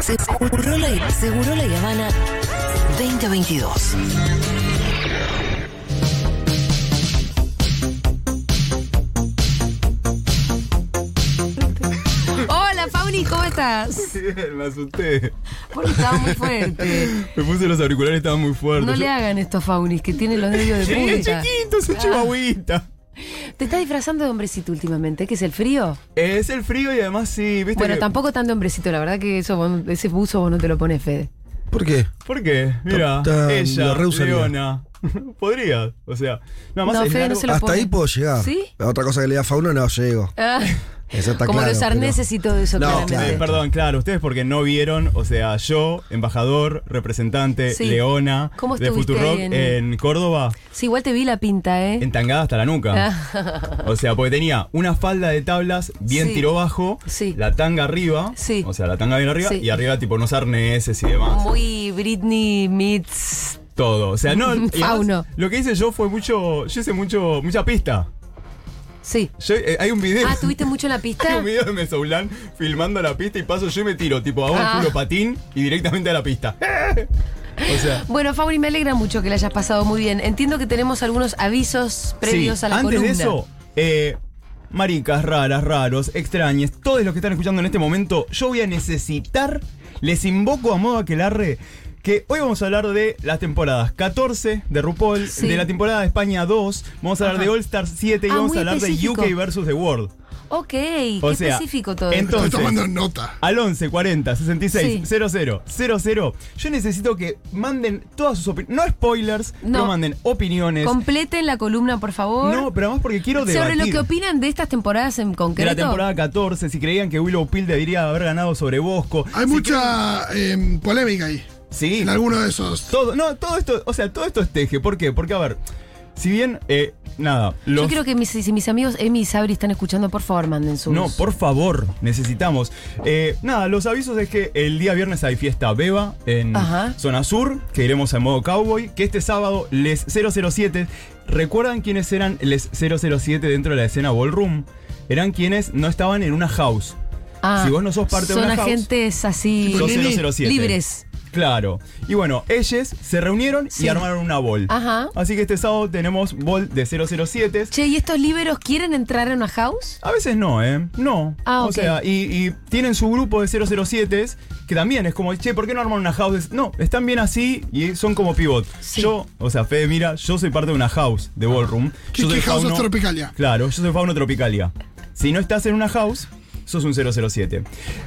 Seguro la, Seguro la Habana 2022. Hola, Fauni, ¿cómo estás? Bien, me asusté. Porque estaba muy fuerte. Me puse los auriculares, estaban muy fuertes. No le hagan esto a Faunis, que tiene los nervios de Sí, es punta. chiquito, es un chihuahuita. ¿Te estás disfrazando de hombrecito últimamente? ¿Qué es el frío? Es el frío y además sí, viste Bueno, que- tampoco tan de hombrecito, la verdad que eso, vos- ese buzo vos no te lo pones, Fede. ¿Por qué? ¿Por qué? Mira, ella. Leona. Podría, o sea, nada más No, es Fede, no largo. se lo Hasta pone. ahí puedo llegar. ¿Sí? Otra cosa que le da Fauno no llego. Ah, Eso está como claro, los arneses y todo eso, No, claramente. claro. Eh, perdón, claro, ustedes porque no vieron, o sea, yo, embajador, representante, Sí. Leona, ¿Cómo de Futurock en... en- Córdoba, Sí, igual te vi la pinta, ¿eh? entangada hasta la nuca. O sea, porque tenía una falda de tablas bien Sí. tiro bajo, Sí. la tanga arriba, Sí. o sea, la tanga bien arriba, Sí. y arriba tipo unos arneses y demás. Muy Britney meets... Todo. O sea, no. Fauno. Lo que hice yo fue mucho. Yo hice mucho. mucha pista. Sí. Yo, eh, hay un video. Ah, ¿tuviste mucho en la Hay pista? un video de Mesoulán filmando la pista y paso yo y me tiro, tipo, hago Ah. culo patín y directamente a la pista. o sea. Bueno, Fauni, me alegra mucho que la hayas pasado muy bien. Entiendo que tenemos algunos avisos previos sí, a la antes columna. de eso, eh, maricas, raras, raros, extrañes, todos los que están escuchando en este momento, yo voy a necesitar, les invoco a modo aquelarre, que hoy vamos a hablar de las temporadas 14 de RuPaul, Sí. de la temporada de España 2, vamos a hablar Ajá. de All Stars 7 y Ah, vamos a hablar específico. de UK versus The World. Ok, qué sea, específico todo entonces- esto. Estoy tomando nota. Al 11 40 66 Sí. 00 00. Yo necesito que manden todas sus opiniones. No spoilers, No. pero manden opiniones. Completen la columna, por favor. No, pero además porque quiero Sobre debatir. lo que opinan de estas temporadas en de concreto. la temporada 14, si creían que Willow Pill debería haber ganado sobre Bosco. Hay Si mucha eh, polémica ahí. Sí. En alguno de esos. Todo, no, todo esto, o sea, todo esto es teje. ¿Por qué? Porque, a ver, si bien, eh, nada, los... Yo quiero que mis, si mis amigos Emi y Sabri están escuchando, por favor, manden sus. No, por favor, necesitamos. Eh, nada, los avisos es que el día viernes hay fiesta Beba en Ajá. Zona Sur, que iremos en modo cowboy, que este sábado les 007, ¿recuerdan quiénes eran les 007 dentro de la escena Ballroom? Eran quienes no estaban en una house. Ah, si vos no sos parte de son una house, agentes así. sos 007. Libres. Claro. Y bueno, ellos se reunieron Sí. y armaron una ball. Ajá. Así que este sábado tenemos ball de 007. Che, ¿y estos liberos quieren entrar a una house? A veces no, ¿eh? No. Ah, o ok. sea, y, y tienen su grupo de 007 que también es como, che, ¿por qué no arman una house? No, están bien así y son como pivot. Sí. Yo, o sea, Fede, mira, yo soy parte de una house de Ballroom. ¿Qué, Yo soy qué house fauno- Tropicalia? Claro, yo soy fauno tropicalia. Si no estás en una house, sos un 007.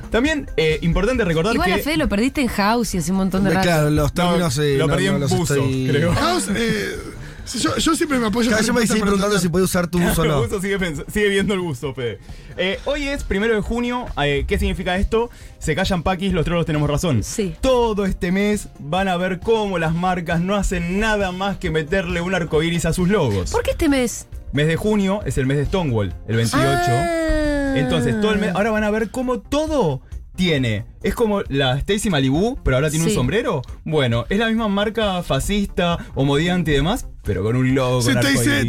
También, eh, importante recordar Igual que... a Fede lo perdiste en house y hace un montón de rato. Claro, los términos. eh, lo no- perdí no en buzo, estoy- creo. House, eh, yo, yo siempre me apoyo vez yo me para preguntando si puede usar tu buzo o El no. buzo sigue, viendo el buzo, Fede. Eh, hoy es primero de junio. eh, ¿Qué significa esto? Se callan paquis, los trolos tenemos razón. Sí. Todo este mes van a ver cómo las marcas no hacen nada más que meterle un arcoíris a sus logos. ¿Por qué este mes? Mes de junio es el mes de Stonewall, el 28. Ah. Entonces, todo el mes. Ahora van a ver cómo todo tiene. Es como la Stacy Malibu, pero ahora tiene Sí. un sombrero. Bueno, es la misma marca fascista, homodiante y demás, pero con un logo. Sí.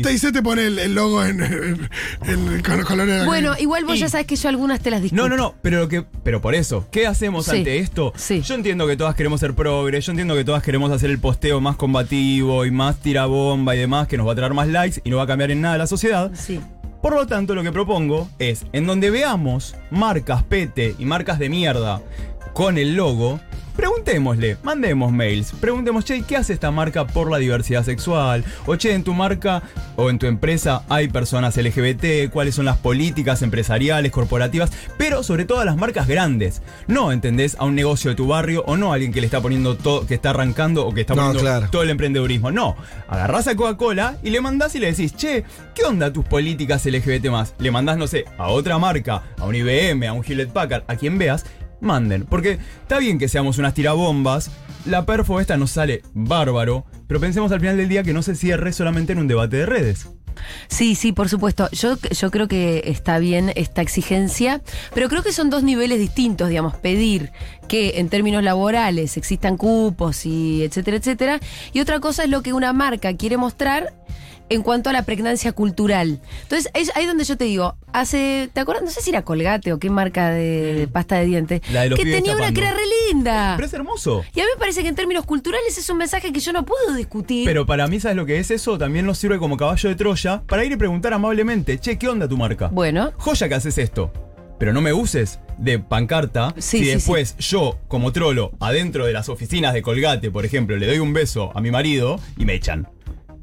TIC te pone el, el logo en, en- en- con los colores de la Bueno, igual vos Y- ya sabes que yo algunas te las discuto. No, no, no, pero lo que, pero por eso, ¿qué hacemos Sí, ante esto? sí. Yo entiendo que todas queremos ser progres, yo entiendo que todas queremos hacer el posteo más combativo y más tirabomba y demás, que nos va a traer más likes y no va a cambiar en nada la sociedad. Sí. Por lo tanto, lo que propongo es, en donde veamos marcas pete y marcas de mierda con el logo, preguntémosle, mandemos mails, preguntemos, che, ¿qué hace esta marca por la diversidad sexual? O che, en tu marca o en tu empresa hay personas LGBT, cuáles son las políticas empresariales, corporativas, pero sobre todo a las marcas grandes. No, ¿entendés? A un negocio de tu barrio o no a alguien que le está poniendo todo, que está arrancando o que está No, poniendo claro. todo el emprendedurismo. No, agarrás a Coca-Cola y le mandás y le decís, che, ¿qué onda tus políticas LGBT más? Le mandás, no sé, a otra marca, a un IBM, a un Hewlett Packard, a quien veas, manden. Porque está bien que seamos unas tirabombas, la perfo esta nos sale bárbaro, pero pensemos al final del día que no se cierre solamente en un debate de redes. Sí, sí, por supuesto. Yo, yo creo que está bien esta exigencia, pero creo que son dos niveles distintos, digamos, pedir que en términos laborales existan cupos y etcétera, etcétera. Y otra cosa es lo que una marca quiere mostrar en cuanto a la pregnancia cultural. Entonces, es ahí donde yo te digo, hace, ¿te acuerdas? No sé si era Colgate o qué marca de, de pasta de dientes. La de los que tenía una que era re linda. Pero es hermoso. Y a mí me parece que en términos culturales es un mensaje que yo no puedo discutir. Pero para mí, ¿sabes lo que es eso? También nos sirve como caballo de Troya para ir y preguntar amablemente, che, ¿qué onda tu marca? Bueno. Joya que haces esto. Pero no me uses de pancarta Sí, si sí, después yo, como trolo, adentro de las oficinas de Colgate, por ejemplo, le doy un beso a mi marido y me echan.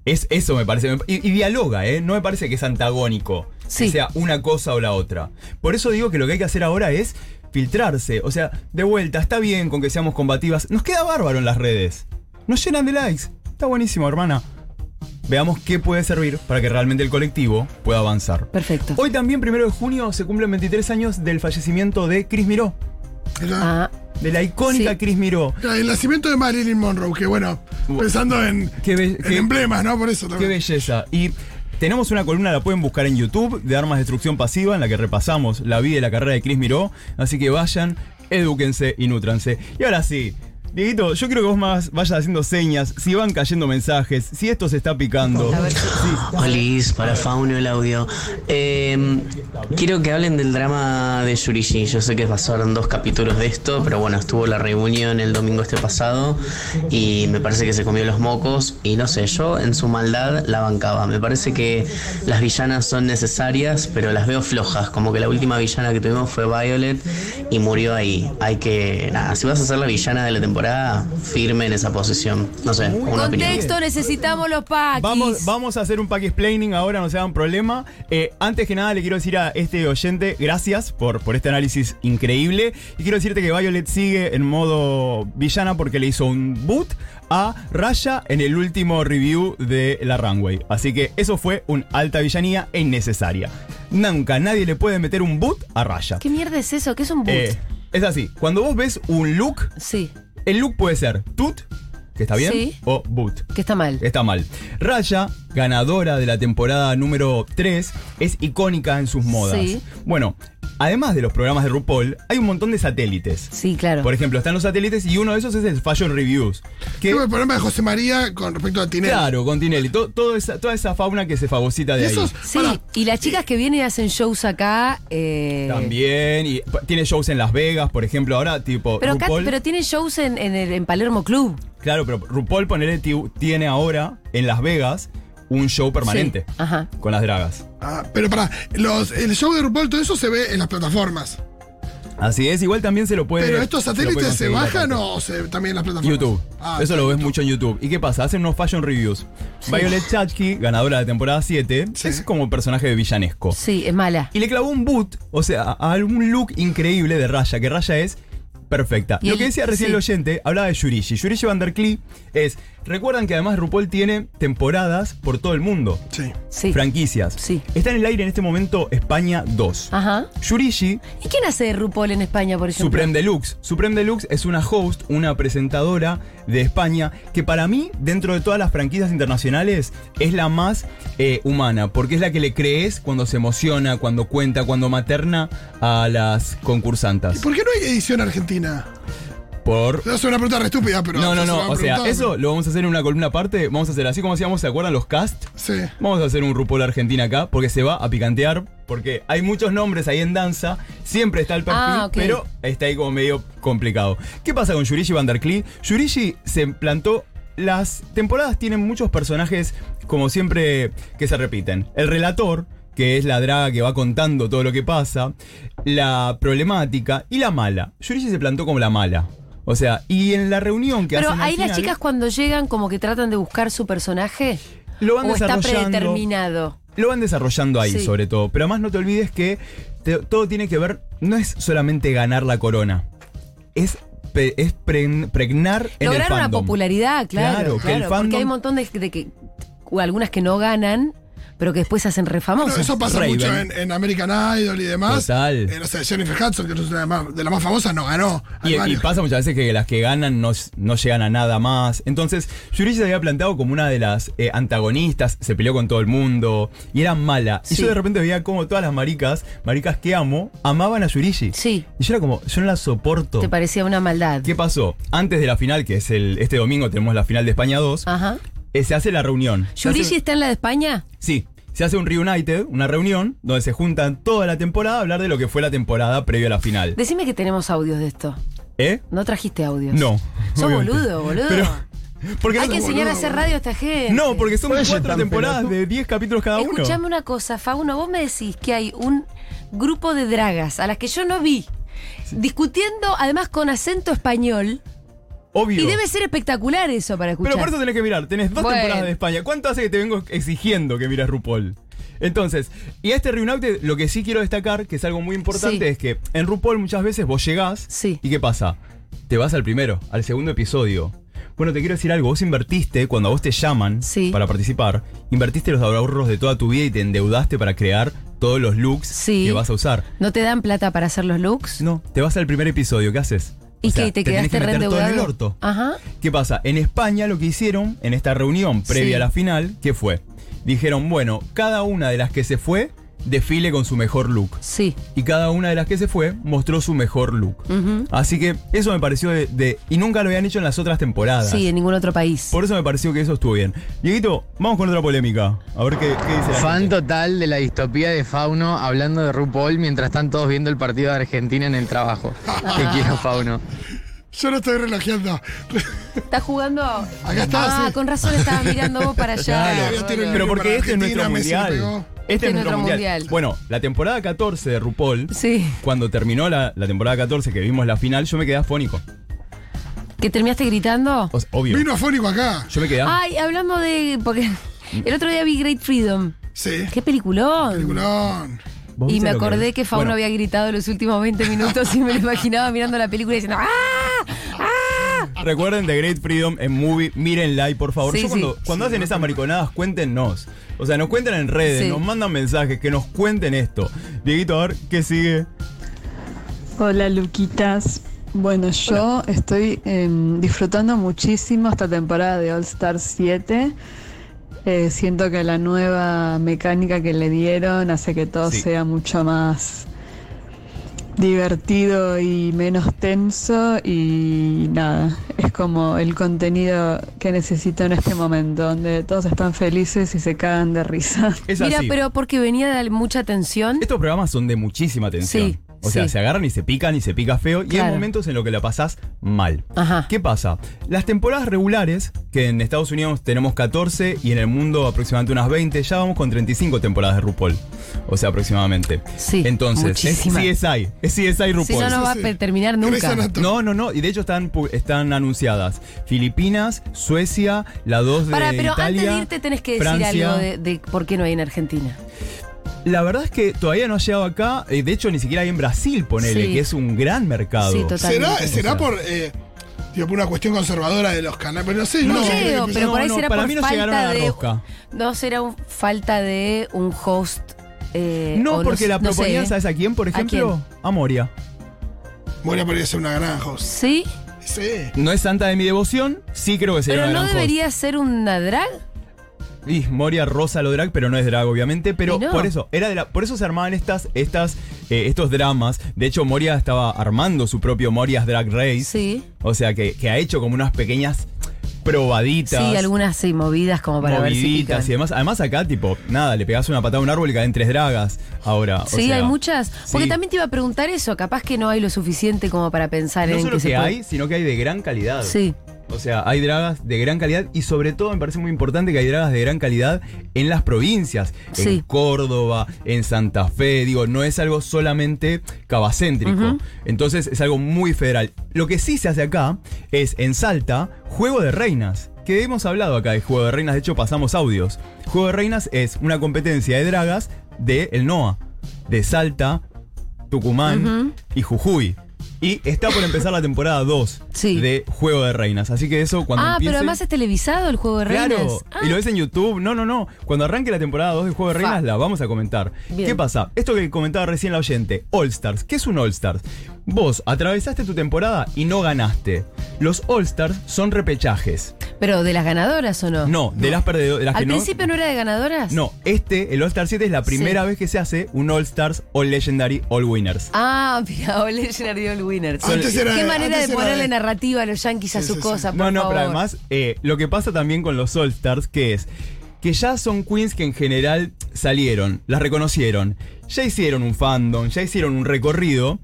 Es, eso me parece. Y, y dialoga, ¿eh? No me parece que es antagónico. Sí. Que sea una cosa o la otra. Por eso digo que lo que hay que hacer ahora es filtrarse. O sea, de vuelta, está bien con que seamos combativas. Nos queda bárbaro en las redes. Nos llenan de likes. Está buenísimo, hermana. Veamos qué puede servir para que realmente el colectivo pueda avanzar. Perfecto. Hoy también, primero de junio, se cumplen 23 años del fallecimiento de Chris Miró. Ah, De la icónica Sí. Chris Miró. el nacimiento de Marilyn Monroe, que bueno, pensando en, Qué en qué- emblemas, ¿no? Por eso Qué también. belleza. Y tenemos una columna, la pueden buscar en YouTube, de armas de destrucción pasiva, en la que repasamos la vida y la carrera de Chris Miró. Así que vayan, edúquense y nútranse. Y ahora sí. Dieguito, yo quiero que vos más vayas haciendo señas, si van cayendo mensajes, si esto se está picando. Sí. Olis, para Fauno el audio. Eh, quiero que hablen del drama de Yurishi. Yo sé que pasaron dos capítulos de esto, pero bueno, estuvo la reunión el domingo este pasado y me parece que se comió los mocos. Y no sé, yo en su maldad la bancaba. Me parece que las villanas son necesarias, pero las veo flojas. Como que la última villana que tuvimos fue Violet y murió ahí. Hay que, nada, si vas a ser la villana de la temporada, firme en esa posición. No sé, una opinión. Contexto, necesitamos los packs. Vamos, vamos a hacer un pack explaining ahora, no se hagan problema. Eh, antes que nada, le quiero decir a este oyente, gracias por, por este análisis increíble. Y quiero decirte que Violet sigue en modo villana porque le hizo un boot a Raya en el último review de la Runway. Así que eso fue un alta villanía e innecesaria. Nunca nadie le puede meter un boot a Raya. ¿Qué mierda es eso? ¿Qué es un boot? Eh, es así, cuando vos ves un look, sí, el look puede ser tut, que está bien, Sí. o boot. que está mal. Está mal. Raya, ganadora de la temporada número 3, es icónica en sus modas. Sí. Bueno, además de los programas de RuPaul, hay un montón de satélites. Sí, claro. Por ejemplo, están los satélites y uno de esos es el Fashion Reviews. Que, Tuve el problema de José María con respecto a Tinelli. claro, con Tinelli. to- todo esa- toda esa fauna que se fagocita Y de ahí. Sí, y las chicas que vienen y hacen shows acá. eh, También, y tiene shows en Las Vegas, por ejemplo, ahora tipo Pero, acá, pero tienen shows en, en, el- en Palermo Club. Claro, pero RuPaul ponele, ti- tiene ahora en Las Vegas un show permanente Sí, Ajá. con las dragas. ah, pero para los, el show de RuPaul, todo eso se ve en las plataformas. Así es, igual también se lo puede. pero estos satélites se bajan o se, también en las plataformas. YouTube. Ah, Eso lo ves YouTube. mucho en YouTube. ¿Y qué pasa? Hacen unos fashion reviews. Violet Chachki, ganadora de temporada 7, Sí. es como personaje de villanesco. Sí, es mala. Y le clavó un boot, o sea, a algún look increíble de Raya, que Raya es perfecta. Lo que decía recién sí. el oyente, hablaba de Yurishi. Yurishi Van der Klee es. Recuerdan que además RuPaul tiene temporadas por todo el mundo. Sí. Sí. Franquicias. Sí. Está en el aire en este momento España 2. Ajá. Yurishi ¿Y quién hace de RuPaul en España, por ejemplo? Supreme Deluxe. Supreme Deluxe es una host, una presentadora de España que para mí, dentro de todas las franquicias internacionales, es la más eh, humana, porque es la que le crees cuando se emociona, cuando cuenta, cuando materna a las concursantas. ¿Por qué no hay edición argentina? Por... Hacer una pregunta re estúpida, pero. No, no, no. O sea, eso lo vamos a hacer en una columna aparte. Vamos a hacer así como hacíamos, ¿se acuerdan los cast? Sí. Vamos a hacer un RuPaul Argentina acá porque se va a picantear. Porque hay muchos nombres ahí en danza. Siempre está el perfil, Ah, pero está ahí como medio complicado. ¿Qué pasa con Yurishi Van der Klee? Yurishi se plantó. Las temporadas tienen muchos personajes, como siempre, que se repiten. El relator, que es la draga que va contando todo lo que pasa. La problemática y la mala. Yurishi se plantó como la mala. O sea, y en la reunión que Pero hacen al ahí las chicas cuando llegan como que tratan de buscar su personaje. lo van o está desarrollando. predeterminado. Lo van desarrollando ahí, Sí. sobre todo. Pero además no te olvides que te- todo tiene que ver, no es solamente ganar la corona, es, es pre- pregnar en el Lograr una fandom. popularidad, claro. Claro, que el claro, Porque fandom- hay un montón de, de que. o algunas que no ganan, pero que después se hacen re Bueno, eso pasa Raven. mucho en, en American Idol y demás. Total. Eh, no sé, Jennifer Hudson, que es una de las más, de las más famosas, no ganó. Y, pasa muchas veces que las que ganan no, no llegan a nada más. Entonces, Yurishi se había plantado como una de las eh, antagonistas, se peleó con todo el mundo y era mala. Y yo de repente veía como todas las maricas, maricas que amo, amaban a Yurishi. Sí. Y yo era como, yo no la soporto. Te parecía una maldad. ¿Qué pasó? Antes de la final, que es el este domingo, tenemos la final de España 2, Ajá. eh, se hace la reunión. ¿Yurishi hace- está en la de España? Sí, se hace un reunited, una reunión, donde se juntan toda la temporada a hablar de lo que fue la temporada previo a la final. Decime que tenemos audios de esto. ¿Eh? No trajiste audios. No. Sos obviamente. boludo, boludo. Pero- porque Hay no- que enseñar a hacer radio a esta gente. No, porque son Oye, cuatro temporadas de 10 capítulos cada uno. Escuchame una cosa, Fauno, vos me decís que hay un grupo de dragas a las que yo no vi, discutiendo además con acento español, Obvio. y debe ser espectacular eso para escuchar. Pero por eso tenés que mirar. Tenés dos Bueno. temporadas de España. ¿Cuánto hace que te vengo exigiendo que mires RuPaul? Entonces, y a este Reunite lo que sí quiero destacar, que es algo muy importante, Sí. es que en RuPaul muchas veces vos llegás Sí. y ¿qué pasa? Te vas al primero, al segundo episodio. Bueno, te quiero decir algo, vos invertiste, cuando a vos te llaman Sí. para participar, invertiste los ahorros de toda tu vida y te endeudaste para crear todos los looks que vas a usar. ¿No te dan plata para hacer los looks? No, te vas al primer episodio, ¿qué haces? ¿Y O sea, qué? ¿Te, quedaste que meter todo en el orto. Ajá. ¿Qué pasa? En España lo que hicieron en esta reunión previa Sí. a la final, ¿qué fue? Dijeron, bueno, cada una de las que se fue desfile con su mejor look. Sí. Y cada una de las que se fue mostró su mejor look. Ujú. Así que eso me pareció de, de- Y nunca lo habían hecho en las otras temporadas. Sí, en ningún otro país. Por eso me pareció que eso estuvo bien. Dieguito, vamos con otra polémica. A ver qué, qué dice la Fan gente. total de la distopía de Fauno hablando de RuPaul mientras están todos viendo el partido de Argentina en el trabajo. Te quiero, Fauno. Yo no estoy relajeando. ¿Estás jugando? Acá está, Ah, sí. con razón estabas mirando vos para allá. Claro. Pero porque este es nuestro mundial. Este es nuestro mundial. Bueno, la temporada 14 de RuPaul, Sí. cuando terminó la, la temporada 14 que vimos la final, yo me quedé afónico. ¿Que terminaste gritando? O sea, obvio. Vino afónico acá. Yo me quedé. Ay, hablando de. Porque el otro día vi Great Freedom. Sí. ¡Qué peliculón! Peliculón. ¿Vos Y me acordé que Fauno Bueno, había gritado los últimos 20 minutos y me lo imaginaba mirando la película y diciendo ¡Ah! ¡Ah! Recuerden The Great Freedom en movie, mírenla y por favor. Sí, Yo cuando, sí. cuando hacen esas mariconadas, cuéntenos. O sea, nos cuenten en redes, Sí. nos mandan mensajes, que nos cuenten esto. Dieguito, a ver, ¿qué sigue? Hola Luquitas. Bueno, yo estoy em, disfrutando muchísimo esta temporada de All Star 7. Eh, siento que la nueva mecánica que le dieron hace que todo Sí. sea mucho más divertido y menos tenso y nada, es como el contenido que necesito en este momento, donde todos están felices y se cagan de risa. Es Mira, así. pero porque venía de mucha tensión. Estos programas son de muchísima tensión. Sí, o sea, se agarran y se pican y se pica feo. Y Claro. hay momentos en los que la pasás mal. Ajá. ¿Qué pasa? Las temporadas regulares, que en Estados Unidos tenemos 14 y en el mundo aproximadamente unas 20, ya vamos con 35 temporadas de RuPaul. O sea, aproximadamente. Sí, Entonces, muchísimas. es CSI. Es CSI RuPaul. Si no, no va a terminar nunca. No, no, no. Y de hecho están, pu- están anunciadas Filipinas, Suecia, la 2 de Para, pero Italia. antes de irte tenés que decir Francia. algo de, de por qué no hay en Argentina. La verdad es que todavía no ha llegado acá. eh, De hecho, ni siquiera hay en Brasil, ponele, Sí. que es un gran mercado. Sí, total. ¿Será, será por, eh, digo, por una cuestión conservadora de los canales? Pero no sé, No, sé creo, pero no, por ahí no, será para por mí no llegaron a falta la de. rosca. No será un- falta de un host. eh, No, porque la no sé, proponían, ¿eh? ¿sabes a quién, por ¿A ejemplo? A, Moria. Moria podría ser una gran host. Sí, Sí. No es santa de mi devoción, sí creo que sería pero una no gran debería ser una drag. Y Moria rosa lo drag, pero no es drag, obviamente. Pero no. por eso, era de la, por eso se armaban estas, estas, eh, estos dramas. De hecho, Moria estaba armando su propio Moria's Drag Race. Sí. O sea, que, que ha hecho como unas pequeñas probaditas. Sí, algunas sí, movidas como para ver si pican. y demás. Además acá, tipo, nada, le pegás una patada a un árbol y caen tres dragas ahora. o Sí, sea, hay muchas. Porque sí. también te iba a preguntar eso. Capaz que no hay lo suficiente como para pensar No en solo que, que, se puede- hay, sino que hay de gran calidad. Sí. O sea, hay dragas de gran calidad y sobre todo me parece muy importante que hay dragas de gran calidad en las provincias. En. Córdoba, en Santa Fe, digo, no es algo solamente cabacéntrico. Entonces es algo muy federal. Lo que sí se hace acá es en Salta, Juego de Reinas. Que hemos hablado acá de Juego de Reinas, de hecho pasamos audios. Juego de Reinas es una competencia de dragas de el NOA, de Salta, Tucumán y Jujuy. Y está por empezar la temporada 2 Sí. de Juego de Reinas. Así que eso cuando Ah, empiece... pero además es televisado el juego de reinas. Claro, Ah, y lo ves en YouTube. No, no, no. Cuando arranque la temporada 2 de Juego de Fa. Reinas, la vamos a comentar. Bien. ¿Qué pasa? Esto que comentaba recién la oyente, All Stars. ¿Qué es un All Stars? Vos atravesaste tu temporada y no ganaste. Los All Stars son repechajes. Pero de las ganadoras o no? No, de las perdedoras. ¿Al que no- principio no era de ganadoras? No, este, el All Star 7, es la primera Sí. vez que se hace un All Stars All Legendary All Winners. Ah, mira, All Legendary All Winners. Antes era- Qué manera antes de ponerle de- narrativa a los yankees a su sí, sí. cosa, por No, no, favor. pero además, eh, lo que pasa también con los All Stars, que es que ya son queens que en general salieron, las reconocieron, ya hicieron un fandom, ya hicieron un recorrido,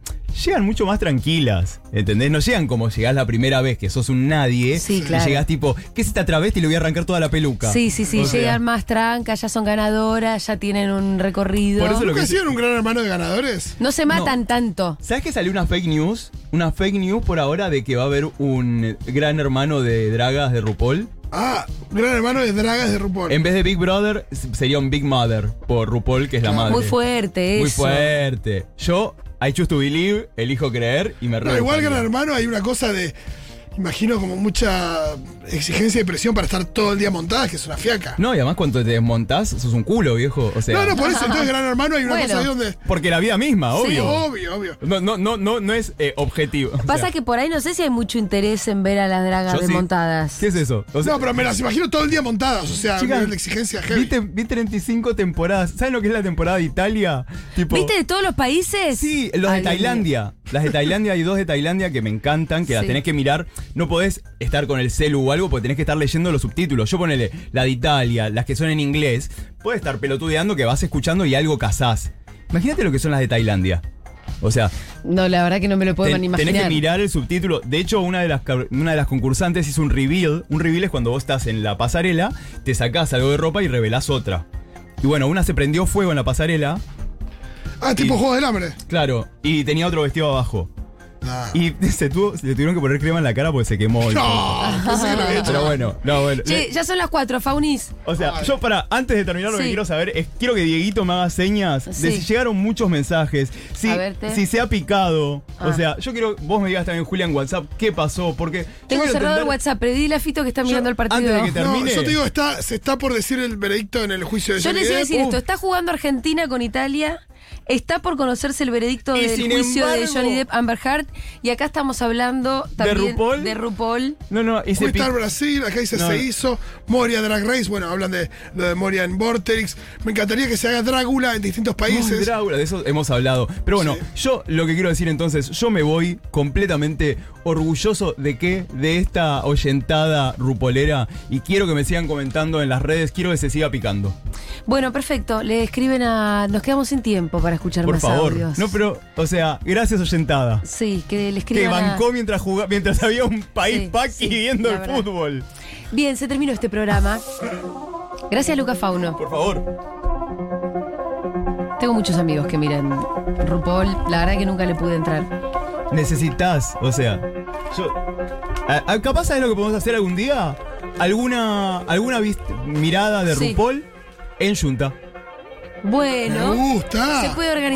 llegan mucho más tranquilas. ¿Entendés? No llegan como llegás la primera vez que sos un nadie. Sí, y claro. llegás tipo, ¿qué es esta travesti? Y le voy a arrancar toda la peluca. Sí, sí, sí, O sea, llegan más trancas, ya son ganadoras, ya tienen un recorrido. Por eso lo ¿Nunca que- ha sido un gran hermano de ganadores? No se matan tanto. ¿Sabes que salió una fake news? Una fake news por ahora de que va a haber un gran hermano de dragas de RuPaul. Ah, gran hermano de dragas de RuPaul. En vez de Big Brother, sería un Big Mother por RuPaul, que es la madre. Muy fuerte Muy eso. fuerte. Yo, I choose to believe, elijo creer y me No, igual gran hermano hay una cosa de. Imagino como mucha exigencia y presión para estar todo el día montada, que es una fiaca. No, y además cuando te desmontás, sos un culo, viejo. O sea, No, no, por eso. Entonces, gran hermano hay una Bueno. cosa ahí donde. porque la vida misma, Sí. obvio. Obvio, obvio. No, no, no, no, no es eh, objetivo. O Pasa sea, que por ahí no sé si hay mucho interés en ver a las dragas yo sí. desmontadas. ¿Qué es eso? O sea, No, pero me las imagino todo el día montadas. O sea, chicas, de exigencia heavy. vi, te- vi 35 temporadas. ¿Saben lo que es la temporada de Italia? Tipo, ¿Viste de todos los países? Sí, los Ay, de Tailandia. Las de Tailandia hay dos de Tailandia que me encantan, que las tenés que mirar. No podés estar con el celu o algo porque tenés que estar leyendo los subtítulos. Yo ponele la de Italia, las que son en inglés. Puedes estar pelotudeando que vas escuchando y algo cazás. Imagínate lo que son las de Tailandia. O sea, No, la verdad que no me lo puedo ten- ni imaginar. tenés que mirar el subtítulo. De hecho, una de, las, una de las concursantes hizo un reveal. Un reveal es cuando vos estás en la pasarela, te sacás algo de ropa y revelás otra. Y bueno, una se prendió fuego en la pasarela, Ah, tipo Y- Juego del Hambre. claro, y tenía otro vestido abajo. Ah. Y se, tuvo, se le tuvieron que poner crema en la cara porque se quemó. el No, pobre. pensé que lo había hecho. Pero bueno, no, bueno. Che, ya son las cuatro, Faunis. O sea, yo para, antes de terminar lo que Sí. quiero saber es, quiero que Dieguito me haga señas de Sí. si llegaron muchos mensajes, si, A verte. si se ha picado. Ah. O sea, yo quiero, vos me digas también, Julián, WhatsApp, qué pasó, porque... yo Tengo quiero cerrado el entender- WhatsApp, pedí a Fito que está mirando el partido. antes de que te- No, termine. yo te digo, está, se está por decir el veredicto en el juicio de Yo les iba a decir Uh. esto, está jugando Argentina con Italia, está por conocerse el veredicto Y del juicio de Johnny Depp Amber Heard y acá estamos hablando también RuPaul? de RuPaul. No, no, y se Brasil, acá dice No. se hizo. Moria Drag Race, bueno, hablan de de Moria en Vortex. Me encantaría que se haga Drácula en distintos países. Drácula, de eso hemos hablado. Pero bueno, Sí. yo lo que quiero decir entonces, yo me voy completamente orgulloso de que de esta oyentada rupolera y quiero que me sigan comentando en las redes, quiero que se siga picando. Bueno, perfecto, le escriben a... Nos quedamos sin tiempo para escuchar Por más favor. audios. No, pero, o sea, gracias oyentada. Sí, que le Que escriban a- bancó mientras jugaba, mientras había un país Sí, paqui sí, viendo el verdad. fútbol. Bien, se terminó este programa. Gracias, Luca Fauno. Por favor. Tengo muchos amigos que miran RuPaul. La verdad que nunca le pude entrar. Necesitas, o sea, yo. a- a- capaz sabes lo que podemos hacer algún día? Alguna, alguna mirada de Sí. RuPaul en Junta. Bueno, Me gusta. se puede organizar.